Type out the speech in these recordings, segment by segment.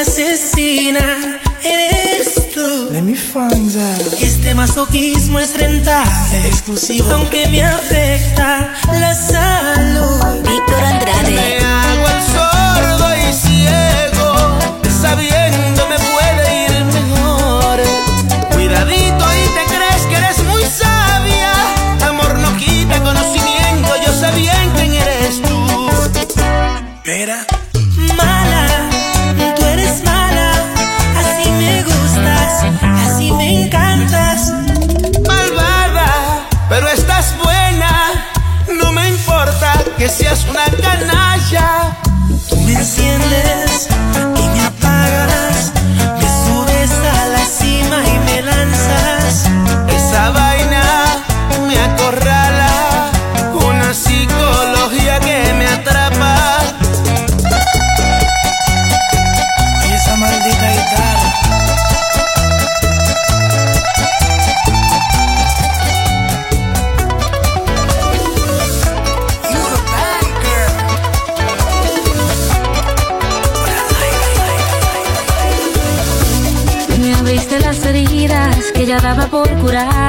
asesina eres tú. Let me find. Este masoquismo es rentable, exclusivo, aunque me afecta la salud. Víctor Andrade. kurang.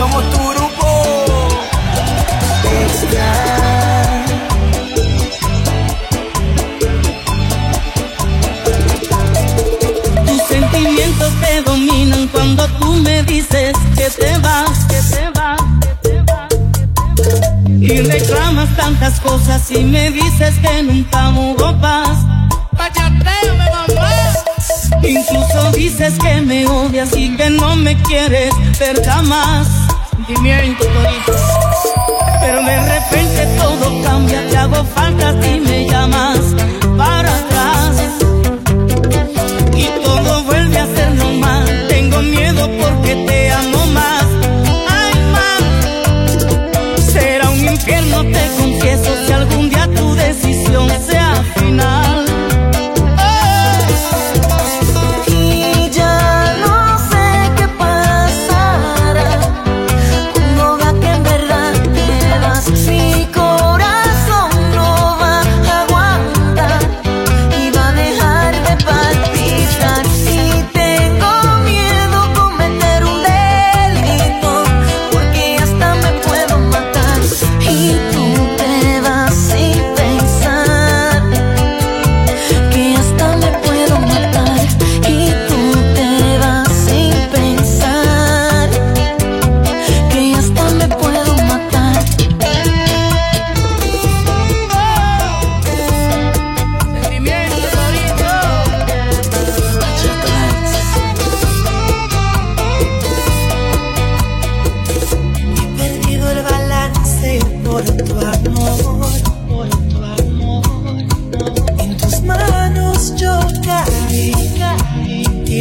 somos tu grupo. Extra. Tus sentimientos te dominan cuando tú me dices que te vas, que te vas, que te vas. Que te vas. Y reclamas tantas cosas y me dices que nunca hubo paz. Incluso dices que me odias y que no me quieres ver jamás. Pero de repente todo cambia, te hago falta y me llamas para atrás.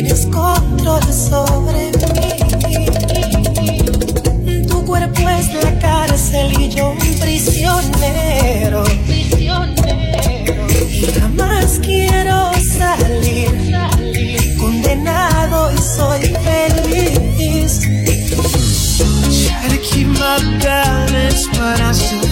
tienes control sobre mí. Tu cuerpo es la cárcel y yo un prisionero. prisionero. Y jamás quiero salir. Condenado y soy feliz. Try to keep my balance, but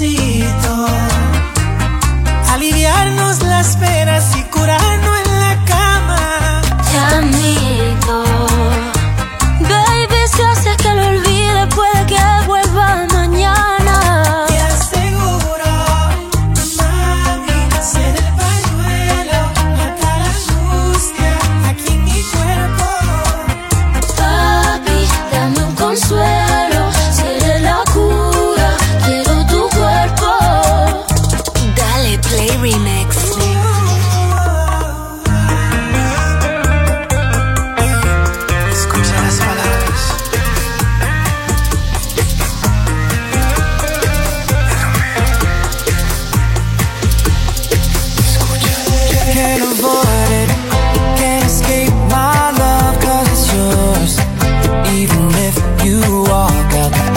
Te Even if you walk out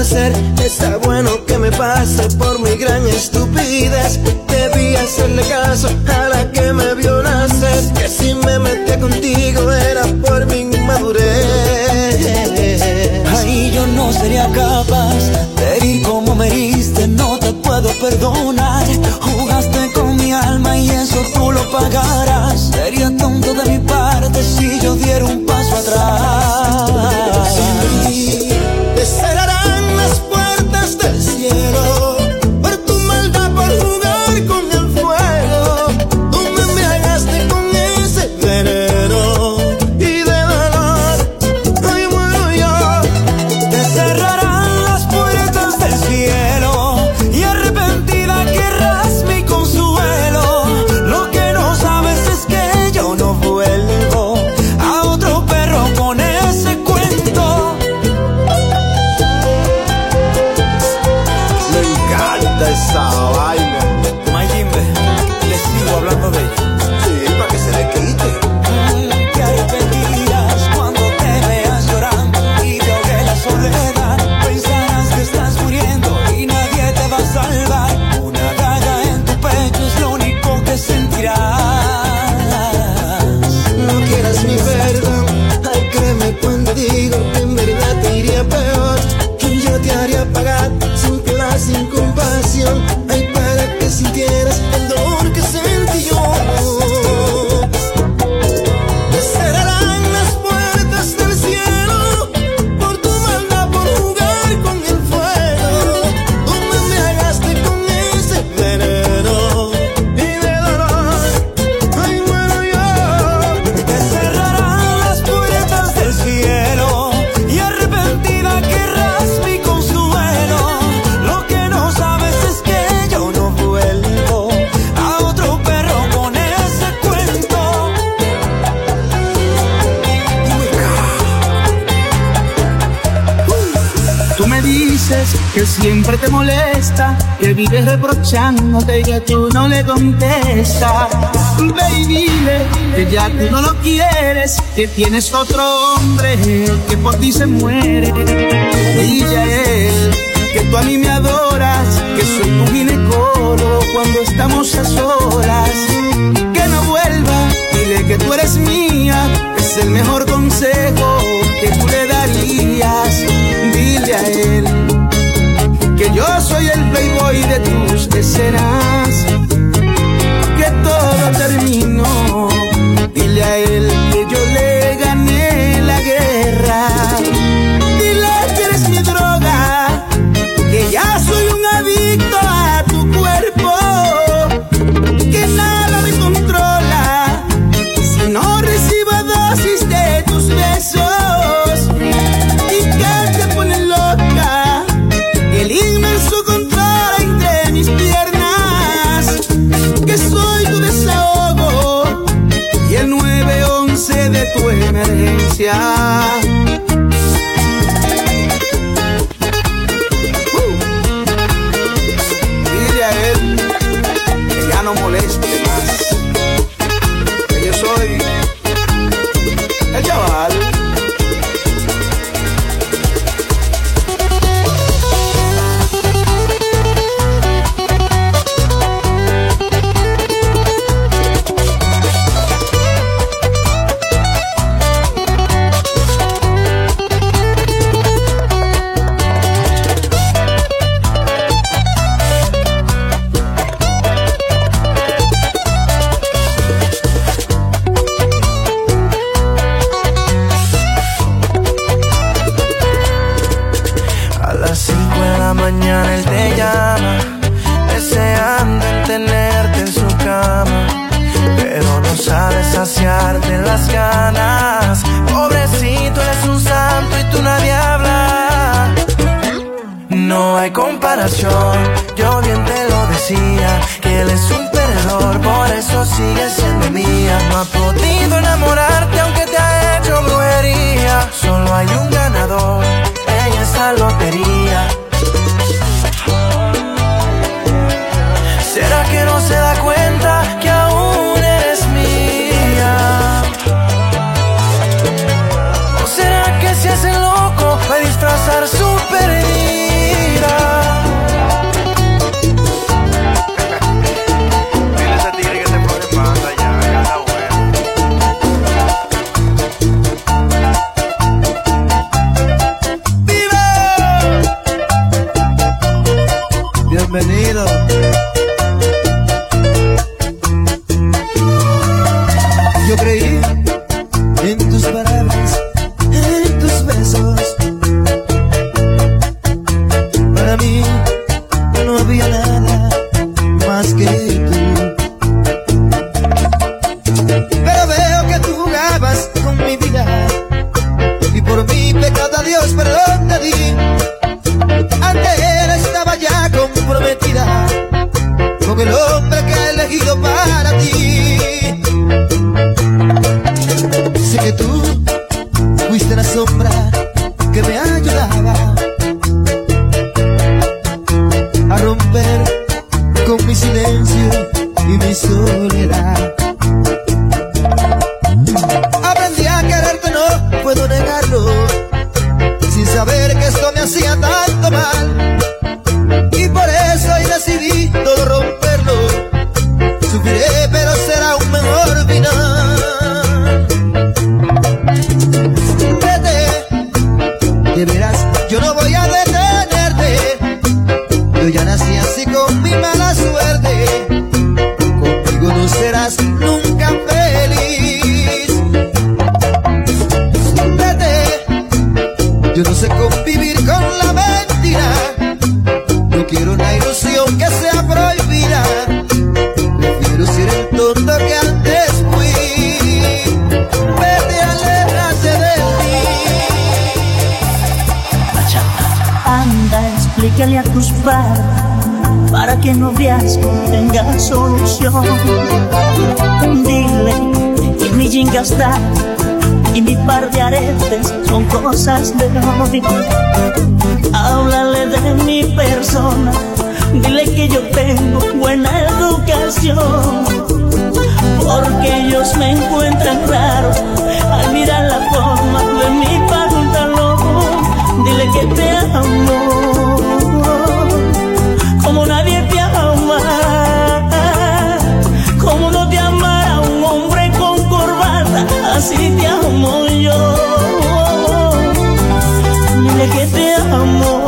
Está bueno que me pase por mi gran estupidez. Debí hacerle caso a la que me vio. Que si me metía contigo era por mi inmadurez. Ahí yo no sería capaz de ir como me diste No te puedo perdonar. Jugaste con mi alma y eso tú lo pagarás. Sería tonto de mi parte si yo diera un paso atrás. que siempre te molesta, que vives reprochándote y que tú no le contestas. Ve y dile que ya tú no lo quieres, que tienes otro hombre que por ti se muere. Dile a él que tú a mí me adoras, que soy tu ginecólogo cuando estamos a solas. Que no vuelva, dile que tú eres mía, es el mejor consejo que tú le darías. Dile a él soy de tus escenas que no veas tenga solución. Dile que mi jean y mi par de aretes son cosas de hoy. Háblale de mi persona, dile que yo tengo buena educación. Porque ellos me encuentran raro al mirar la forma de mi pantalón. Dile que te amo dile que te amo.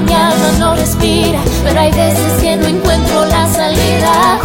mi alma no respira, pero hay veces que no encuentro la salida.